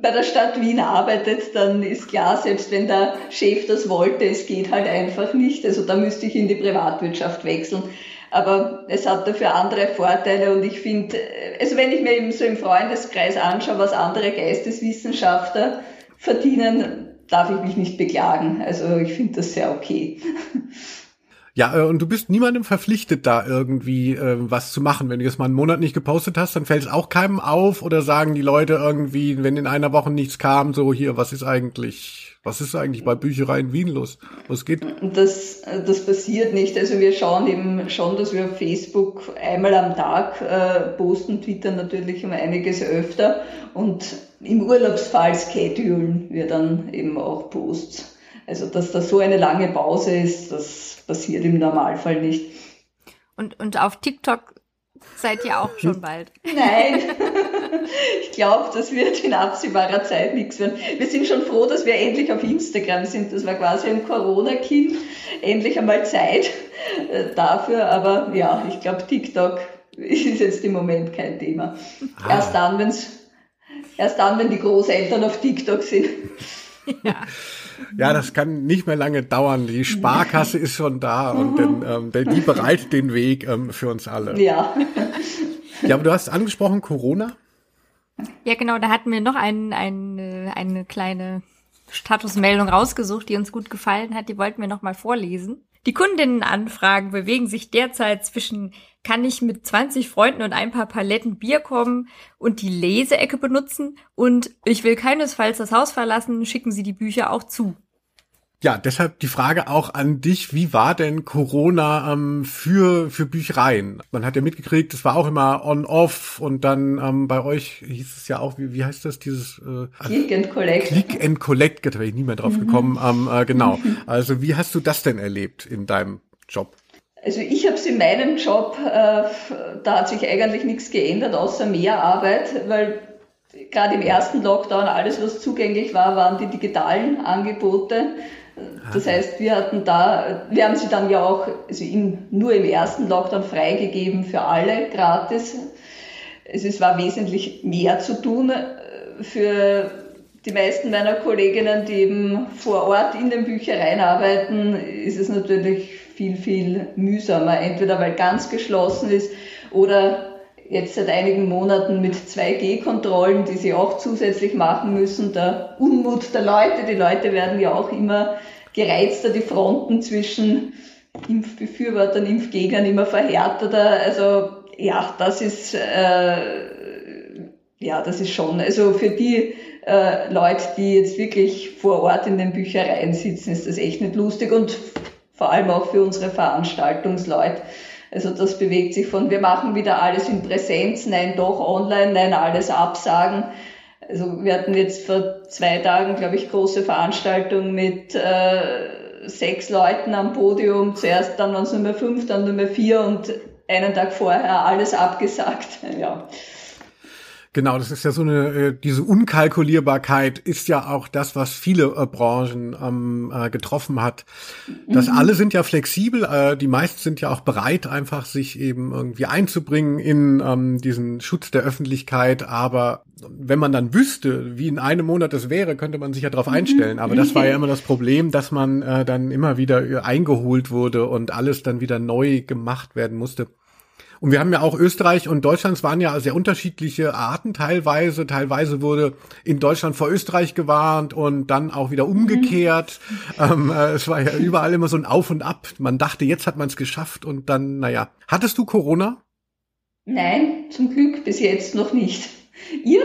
bei der Stadt Wien arbeitet, dann ist klar, selbst wenn der Chef das wollte, es geht halt einfach nicht. Also da müsste ich in die Privatwirtschaft wechseln aber es hat dafür andere Vorteile und ich finde, also wenn ich mir eben so im Freundeskreis anschaue, was andere Geisteswissenschaftler verdienen, darf ich mich nicht beklagen. Also ich finde das sehr okay. Ja, äh, und du bist niemandem verpflichtet, da irgendwie äh, was zu machen. Wenn du jetzt mal einen Monat nicht gepostet hast, dann fällt es auch keinem auf oder sagen die Leute irgendwie, wenn in einer Woche nichts kam, so hier, was ist eigentlich was ist eigentlich bei Bücherei in Wien los? Was geht? Das, das passiert nicht. Also wir schauen eben schon, dass wir auf Facebook einmal am Tag äh, posten, twittern natürlich um einiges öfter und im Urlaubsfall schedulen wir dann eben auch Posts. Also dass da so eine lange Pause ist, das passiert im Normalfall nicht. Und, und auf TikTok seid ihr auch schon bald. Nein, ich glaube, das wird in absehbarer Zeit nichts werden. Wir sind schon froh, dass wir endlich auf Instagram sind. Das war quasi ein Corona-Kind. Endlich einmal Zeit äh, dafür. Aber ja, ich glaube, TikTok ist jetzt im Moment kein Thema. Ah. Erst dann, wenn's, erst dann, wenn die Großeltern auf TikTok sind. Ja. Ja, das kann nicht mehr lange dauern. Die Sparkasse ist schon da und den, ähm, die bereitet den Weg ähm, für uns alle. Ja. Ja, aber du hast angesprochen Corona. Ja, genau, da hatten wir noch ein, ein, eine kleine Statusmeldung rausgesucht, die uns gut gefallen hat. Die wollten wir noch mal vorlesen. Die Kundinnenanfragen bewegen sich derzeit zwischen kann ich mit 20 Freunden und ein paar Paletten Bier kommen und die Leseecke benutzen und ich will keinesfalls das Haus verlassen, schicken Sie die Bücher auch zu. Ja, deshalb die Frage auch an dich, wie war denn Corona ähm, für, für Büchereien? Man hat ja mitgekriegt, es war auch immer on-off und dann ähm, bei euch hieß es ja auch, wie, wie heißt das, dieses äh, Click and Collect. Click and Collect, da wäre ich nie mehr drauf mhm. gekommen. Ähm, äh, genau. Also wie hast du das denn erlebt in deinem Job? Also ich habe es in meinem Job, äh, da hat sich eigentlich nichts geändert, außer mehr Arbeit, weil gerade im ersten Lockdown alles, was zugänglich war, waren die digitalen Angebote. Das heißt, wir hatten da, wir haben sie dann ja auch also im, nur im ersten Lockdown freigegeben für alle gratis. Also es war wesentlich mehr zu tun äh, für die meisten meiner Kolleginnen, die eben vor Ort in den Büchereien arbeiten, ist es natürlich viel, viel mühsamer. Entweder weil ganz geschlossen ist oder jetzt seit einigen Monaten mit 2G-Kontrollen, die sie auch zusätzlich machen müssen, der Unmut der Leute. Die Leute werden ja auch immer gereizter, die Fronten zwischen Impfbefürwortern, Impfgegnern immer verhärteter. Also ja, das ist äh, ja, das ist schon. Also für die äh, Leute, die jetzt wirklich vor Ort in den Büchereien sitzen, ist das echt nicht lustig und vor allem auch für unsere Veranstaltungsleute also das bewegt sich von, wir machen wieder alles in Präsenz, nein, doch online, nein, alles absagen. Also wir hatten jetzt vor zwei Tagen, glaube ich, große Veranstaltung mit äh, sechs Leuten am Podium. Zuerst dann waren es nur mehr fünf, dann nur mehr vier und einen Tag vorher alles abgesagt. Ja. Genau, das ist ja so eine, äh, diese Unkalkulierbarkeit ist ja auch das, was viele äh, Branchen ähm, äh, getroffen hat. Das mhm. alle sind ja flexibel, äh, die meisten sind ja auch bereit, einfach sich eben irgendwie einzubringen in ähm, diesen Schutz der Öffentlichkeit. Aber wenn man dann wüsste, wie in einem Monat das wäre, könnte man sich ja darauf mhm. einstellen. Aber das war ja immer das Problem, dass man äh, dann immer wieder äh, eingeholt wurde und alles dann wieder neu gemacht werden musste. Und wir haben ja auch Österreich und Deutschland waren ja sehr unterschiedliche Arten teilweise. Teilweise wurde in Deutschland vor Österreich gewarnt und dann auch wieder umgekehrt. Mhm. Ähm, äh, es war ja überall immer so ein Auf und Ab. Man dachte, jetzt hat man es geschafft und dann, naja. Hattest du Corona? Nein, zum Glück bis jetzt noch nicht. Ihr?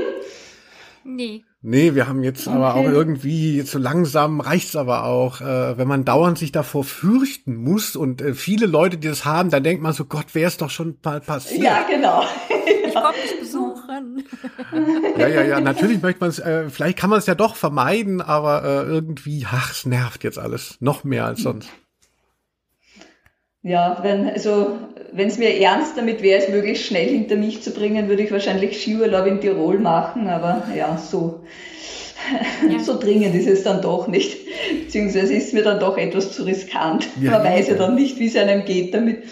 Nee. Nee, wir haben jetzt okay. aber auch irgendwie, so langsam reicht's aber auch, äh, wenn man dauernd sich davor fürchten muss und äh, viele Leute, die das haben, dann denkt man so, Gott, wäre es doch schon mal passiert. Ja, genau. Ich komme dich besuchen. Ja, ja, ja, natürlich möchte man es, äh, vielleicht kann man es ja doch vermeiden, aber äh, irgendwie, ach, es nervt jetzt alles, noch mehr als sonst. Ja, wenn, also, wenn es mir ernst damit wäre, es möglichst schnell hinter mich zu bringen, würde ich wahrscheinlich Skiurlaub in Tirol machen, aber ja, so, ja. so dringend ist es dann doch nicht. Beziehungsweise ist es mir dann doch etwas zu riskant. Ja, Man weiß ja dann nicht, wie es einem geht damit.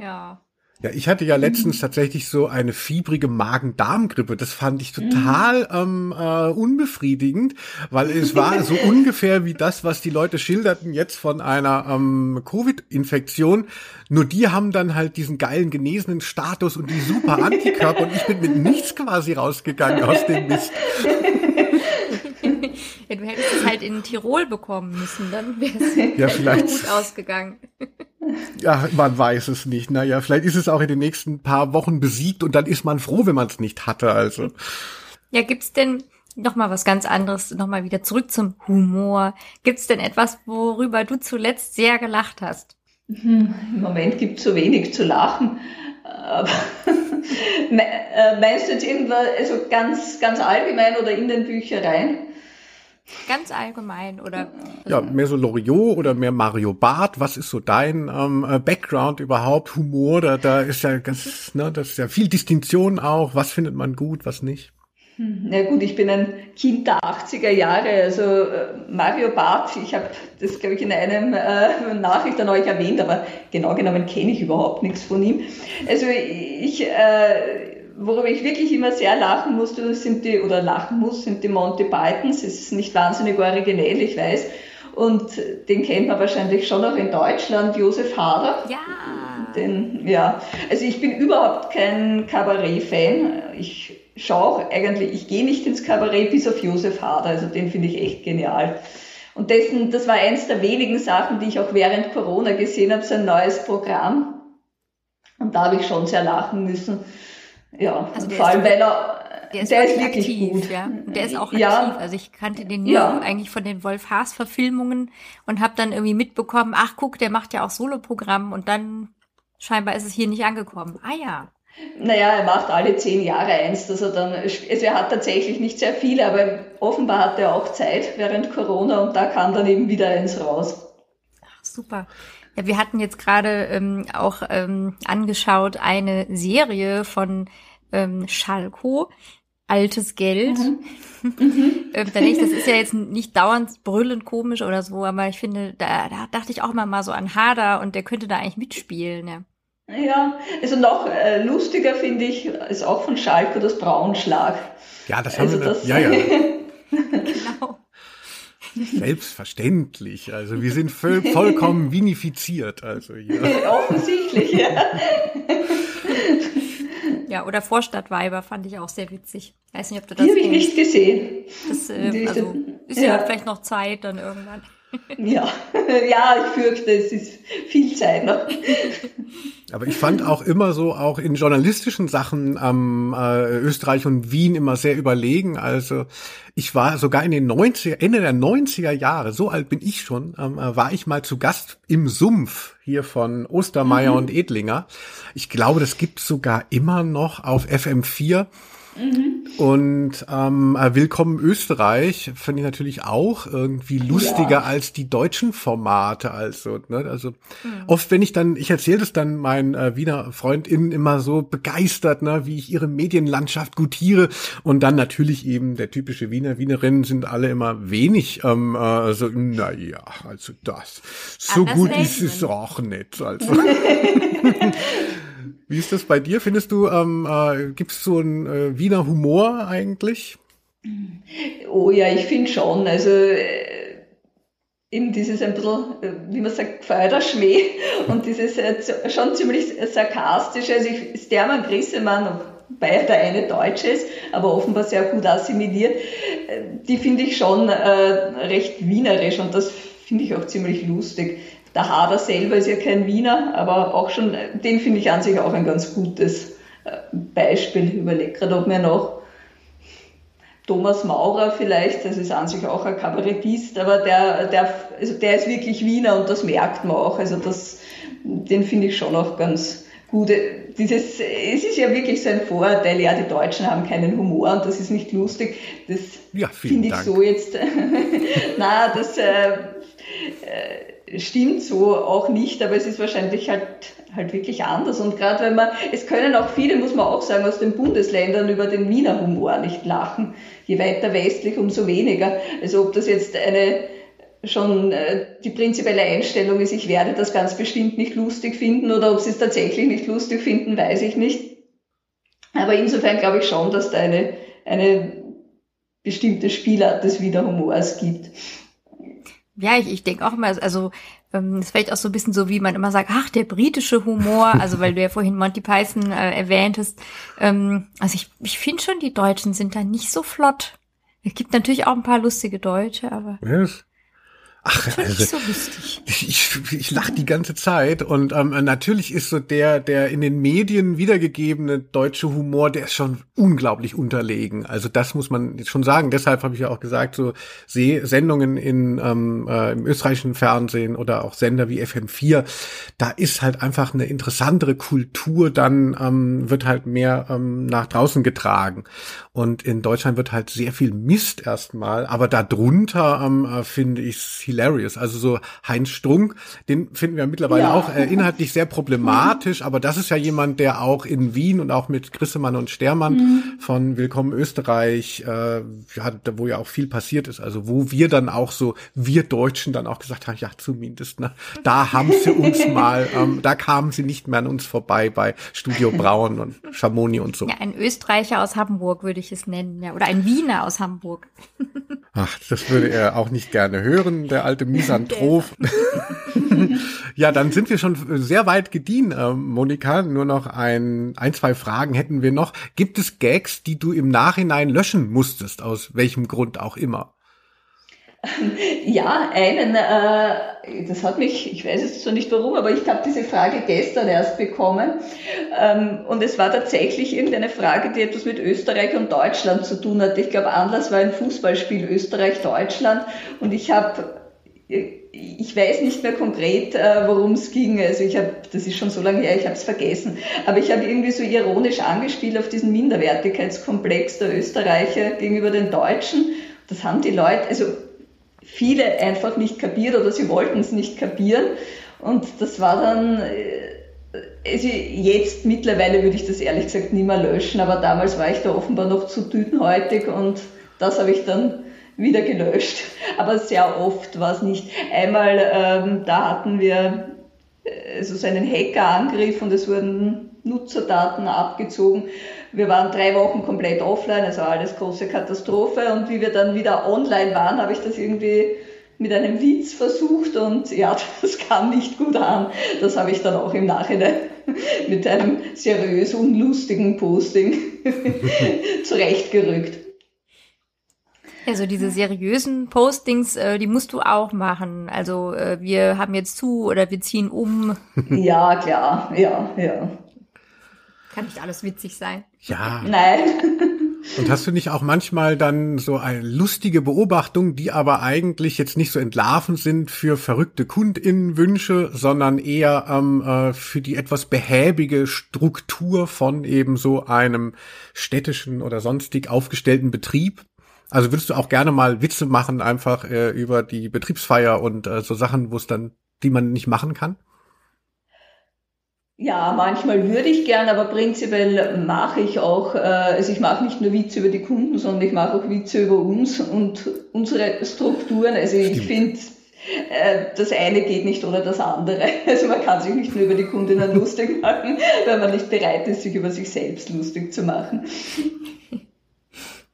Ja. Ja, ich hatte ja letztens tatsächlich so eine fiebrige Magen-Darm-Grippe. Das fand ich total ähm, äh, unbefriedigend, weil es war so ungefähr wie das, was die Leute schilderten jetzt von einer ähm, Covid-Infektion. Nur die haben dann halt diesen geilen genesenen Status und die super Antikörper und ich bin mit nichts quasi rausgegangen aus dem Mist. Ja, du hättest es halt in Tirol bekommen müssen, dann wäre es ja, vielleicht gut ausgegangen. Ja, man weiß es nicht. Naja, vielleicht ist es auch in den nächsten paar Wochen besiegt und dann ist man froh, wenn man es nicht hatte. Also. Ja, gibt's denn noch mal was ganz anderes, noch mal wieder zurück zum Humor. Gibt's denn etwas, worüber du zuletzt sehr gelacht hast? Hm, Im Moment gibt es so wenig zu lachen. Aber äh, meinst du jetzt irgendwas, also ganz, ganz allgemein oder in den Büchereien? Ganz allgemein oder? Ja, mehr so Loriot oder mehr Mario Barth. Was ist so dein ähm, äh, Background überhaupt? Humor, da, da ist ja ganz, ne, das ist ja viel Distinktion auch. Was findet man gut, was nicht? Hm, na gut, ich bin ein Kind der 80er Jahre, also äh, Mario Barth, ich habe das, glaube ich, in einem äh, Nachricht an euch erwähnt, aber genau genommen kenne ich überhaupt nichts von ihm. Also ich, äh, worüber ich wirklich immer sehr lachen musste, sind die, oder lachen muss, sind die Monty Pythons. Es ist nicht wahnsinnig originell, ich weiß. Und den kennt man wahrscheinlich schon auch in Deutschland, Josef Hader. Ja. Den, ja. Also ich bin überhaupt kein Kabarett-Fan. Ich schaue auch eigentlich, ich gehe nicht ins Kabarett bis auf Josef Hader, also den finde ich echt genial. Und dessen, das war eins der wenigen Sachen, die ich auch während Corona gesehen habe, so ein neues Programm. Und da habe ich schon sehr lachen müssen. Ja, also vor allem, weil er der ist, der ist wirklich aktiv, gut. ja. Der ist auch aktiv. Ja. Also ich kannte den nur ja. eigentlich von den Wolf Haas Verfilmungen und habe dann irgendwie mitbekommen, ach guck, der macht ja auch Soloprogramm und dann scheinbar ist es hier nicht angekommen. Ah ja. Naja, er macht alle zehn Jahre eins, dass er dann, also er hat tatsächlich nicht sehr viele, aber offenbar hat er auch Zeit während Corona und da kam dann eben wieder eins raus. Ach, super. Ja, wir hatten jetzt gerade ähm, auch ähm, angeschaut eine Serie von ähm, Schalko, altes Geld. Mhm. Mhm. ähm, da ich, das ist ja jetzt nicht dauernd brüllend komisch oder so, aber ich finde, da, da dachte ich auch immer mal so an Hader und der könnte da eigentlich mitspielen. Ja. Ja, also noch äh, lustiger finde ich, ist auch von Schalke das Braunschlag. Ja, das haben also wir. Das, ja, ja. genau. Selbstverständlich. Also wir sind voll, vollkommen vinifiziert. Also hier. Offensichtlich, ja. Ja, oder Vorstadtweiber fand ich auch sehr witzig. Ich weiß nicht, ob du das Die habe ich nicht gesehen. Das äh, also, ist ja. ja vielleicht noch Zeit dann irgendwann. Ja, ja, ich fürchte, es ist viel Zeit noch. Aber ich fand auch immer so, auch in journalistischen Sachen am äh, Österreich und Wien immer sehr überlegen. Also ich war sogar in den 90er, Ende der 90er Jahre, so alt bin ich schon, ähm, äh, war ich mal zu Gast im Sumpf hier von Ostermeier mhm. und Edlinger. Ich glaube, das gibt sogar immer noch auf FM4. Mhm. Und ähm, äh, Willkommen Österreich finde ich natürlich auch irgendwie lustiger ja. als die deutschen Formate. Also, ne? also mhm. oft, wenn ich dann, ich erzähle das dann meinen äh, Wiener FreundInnen immer so begeistert, ne, wie ich ihre Medienlandschaft gutiere. Und dann natürlich eben der typische Wiener, Wienerinnen sind alle immer wenig, ähm, äh, so, naja, also das. So Anders gut ist es auch nicht. Also. Wie ist das bei dir? Findest du, ähm, äh, gibt es so einen äh, Wiener Humor eigentlich? Oh ja, ich finde schon. Also äh, eben dieses ein bisschen, äh, wie man sagt, Förderschmäh und dieses äh, schon ziemlich sarkastische. Also ich, Stermann Grissemann, wobei der eine Deutsch ist, aber offenbar sehr gut assimiliert, äh, die finde ich schon recht wienerisch und das finde ich auch ziemlich lustig. Der Hader selber ist ja kein Wiener, aber auch schon, den finde ich an sich auch ein ganz gutes äh, Beispiel. Ich überlege gerade, ob mir noch Thomas Maurer vielleicht, das ist an sich auch ein Kabarettist, aber der, der, also der ist wirklich Wiener und das merkt man auch. Also das, den finde ich schon auch ganz gut. Dieses, es ist ja wirklich so ein Vorurteil, ja, die Deutschen haben keinen Humor und das ist nicht lustig. Das ja, finde ich Dank. so jetzt. Na, das äh, äh, stimmt so auch nicht, aber es ist wahrscheinlich halt, halt wirklich anders. Und gerade wenn man, es können auch viele, muss man auch sagen, aus den Bundesländern über den Wiener Humor nicht lachen. Je weiter westlich, umso weniger. Also ob das jetzt eine schon äh, die prinzipielle Einstellung ist, ich werde das ganz bestimmt nicht lustig finden oder ob sie es tatsächlich nicht lustig finden, weiß ich nicht. Aber insofern glaube ich schon, dass da eine, eine bestimmte Spielart des Wiederhumors gibt. Ja, ich, ich denke auch immer, also ähm, es vielleicht auch so ein bisschen so, wie man immer sagt, ach, der britische Humor, also weil du ja vorhin Monty Python äh, erwähntest. Ähm, also ich, ich finde schon, die Deutschen sind da nicht so flott. Es gibt natürlich auch ein paar lustige Deutsche, aber. Yes. Ach, also, so lustig. Ich, ich, lache die ganze Zeit und ähm, natürlich ist so der, der in den Medien wiedergegebene deutsche Humor, der ist schon unglaublich unterlegen. Also das muss man schon sagen. Deshalb habe ich ja auch gesagt, so Seh Sendungen in ähm, äh, im österreichischen Fernsehen oder auch Sender wie FM4, da ist halt einfach eine interessantere Kultur. Dann ähm, wird halt mehr ähm, nach draußen getragen und in Deutschland wird halt sehr viel Mist erstmal, aber darunter ähm, äh, finde ich hilarious. Also so Heinz Strunk, den finden wir mittlerweile ja. auch äh, inhaltlich sehr problematisch, aber das ist ja jemand, der auch in Wien und auch mit Grissemann und Stermann mhm. von Willkommen Österreich, äh, ja, wo ja auch viel passiert ist, also wo wir dann auch so, wir Deutschen dann auch gesagt haben, ja zumindest, ne, da haben sie uns mal, ähm, da kamen sie nicht mehr an uns vorbei bei Studio Braun und Schamoni und so. Ja, ein Österreicher aus Hamburg würde ich es nennen, ja, oder ein Wiener aus Hamburg. Ach, das würde er auch nicht gerne hören, der alte Misanthrop. ja, dann sind wir schon sehr weit gediehen, äh, Monika. Nur noch ein, ein, zwei Fragen hätten wir noch. Gibt es Gags, die du im Nachhinein löschen musstest, aus welchem Grund auch immer? Ja, einen, äh, das hat mich, ich weiß jetzt so nicht warum, aber ich habe diese Frage gestern erst bekommen. Ähm, und es war tatsächlich irgendeine Frage, die etwas mit Österreich und Deutschland zu tun hat. Ich glaube, Anlass war ein Fußballspiel Österreich-Deutschland. Und ich habe ich weiß nicht mehr konkret, äh, worum es ging. Also ich habe, das ist schon so lange her, ich habe es vergessen. Aber ich habe irgendwie so ironisch angespielt auf diesen Minderwertigkeitskomplex der Österreicher gegenüber den Deutschen. Das haben die Leute, also viele einfach nicht kapiert oder sie wollten es nicht kapieren. Und das war dann, äh, also jetzt mittlerweile würde ich das ehrlich gesagt nie mehr löschen, aber damals war ich da offenbar noch zu dünnhäutig und das habe ich dann wieder gelöscht. Aber sehr oft war es nicht. Einmal, ähm, da hatten wir äh, so einen Hackerangriff und es wurden Nutzerdaten abgezogen. Wir waren drei Wochen komplett offline, also alles große Katastrophe. Und wie wir dann wieder online waren, habe ich das irgendwie mit einem Witz versucht und ja, das kam nicht gut an. Das habe ich dann auch im Nachhinein mit einem seriös und lustigen Posting zurechtgerückt. Also diese seriösen Postings, äh, die musst du auch machen. Also äh, wir haben jetzt zu oder wir ziehen um. Ja, klar, ja, ja. Kann nicht alles witzig sein. Ja. Nein. Und hast du nicht auch manchmal dann so eine lustige Beobachtung, die aber eigentlich jetzt nicht so entlarven sind für verrückte Kundinnenwünsche, sondern eher ähm, äh, für die etwas behäbige Struktur von eben so einem städtischen oder sonstig aufgestellten Betrieb? Also würdest du auch gerne mal Witze machen, einfach äh, über die Betriebsfeier und äh, so Sachen, wo es dann, die man nicht machen kann? Ja, manchmal würde ich gern, aber prinzipiell mache ich auch, äh, also ich mache nicht nur Witze über die Kunden, sondern ich mache auch Witze über uns und unsere Strukturen. Also Stimmt. ich finde, äh, das eine geht nicht ohne das andere. Also man kann sich nicht nur über die Kundinnen lustig machen, wenn man nicht bereit ist, sich über sich selbst lustig zu machen.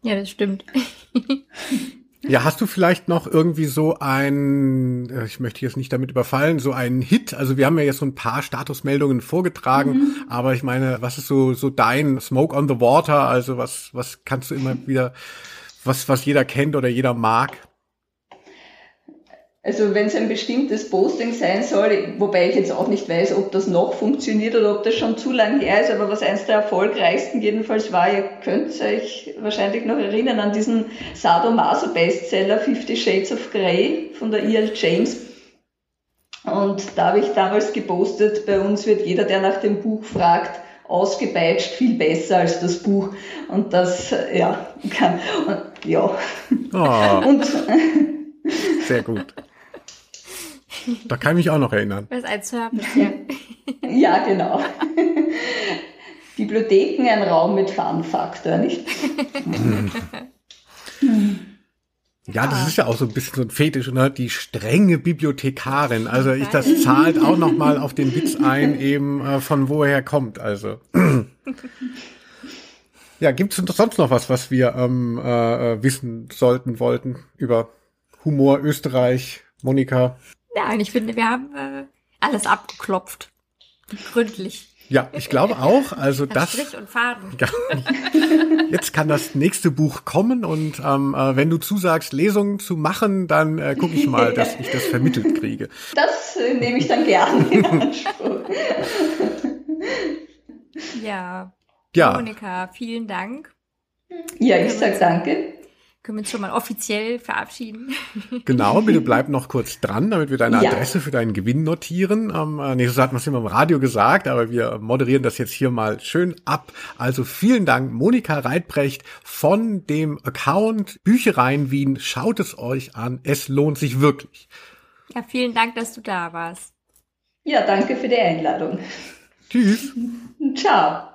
Ja, das stimmt. Ja, hast du vielleicht noch irgendwie so ein, äh, ich möchte jetzt nicht damit überfallen, so einen Hit? Also wir haben ja jetzt so ein paar Statusmeldungen vorgetragen, mhm. aber ich meine, was ist so so dein Smoke on the Water? Also was was kannst du immer wieder, was was jeder kennt oder jeder mag? Also wenn es ein bestimmtes Posting sein soll, wobei ich jetzt auch nicht weiß, ob das noch funktioniert oder ob das schon zu lang her ist, aber was eins der erfolgreichsten jedenfalls war, ihr könnt euch wahrscheinlich noch erinnern an diesen Sadomaso-Bestseller Fifty Shades of Grey von der E.L. James. Und da habe ich damals gepostet, bei uns wird jeder, der nach dem Buch fragt, ausgepeitscht viel besser als das Buch. Und das, ja, kann, und, ja. Oh. Und, Sehr gut. Da kann ich mich auch noch erinnern. Das ist ein Service, ja. ja, genau. Bibliotheken ein Raum mit Fun-Faktor, nicht? Ja, das ist ja auch so ein bisschen so ein Fetisch, ne? Die strenge Bibliothekarin. Also ich, das zahlt auch noch mal auf den Witz ein, eben äh, von woher kommt. Also ja, gibt es sonst noch was, was wir ähm, äh, wissen sollten wollten über Humor Österreich, Monika? Nein, ich finde, wir haben äh, alles abgeklopft. Gründlich. Ja, ich glaube auch. Also das. Strich und Faden. Ja, jetzt kann das nächste Buch kommen und ähm, äh, wenn du zusagst, Lesungen zu machen, dann äh, gucke ich mal, dass ich das vermittelt kriege. Das äh, nehme ich dann gerne in Anspruch. ja. Ja. Monika, vielen Dank. Ja, ich sag danke können wir uns schon mal offiziell verabschieden. Genau, bitte bleib noch kurz dran, damit wir deine ja. Adresse für deinen Gewinn notieren. Ähm, äh, nee, so hat man es immer im Radio gesagt, aber wir moderieren das jetzt hier mal schön ab. Also vielen Dank, Monika Reitbrecht von dem Account Büchereien Wien. Schaut es euch an, es lohnt sich wirklich. Ja, vielen Dank, dass du da warst. Ja, danke für die Einladung. Tschüss. Ciao.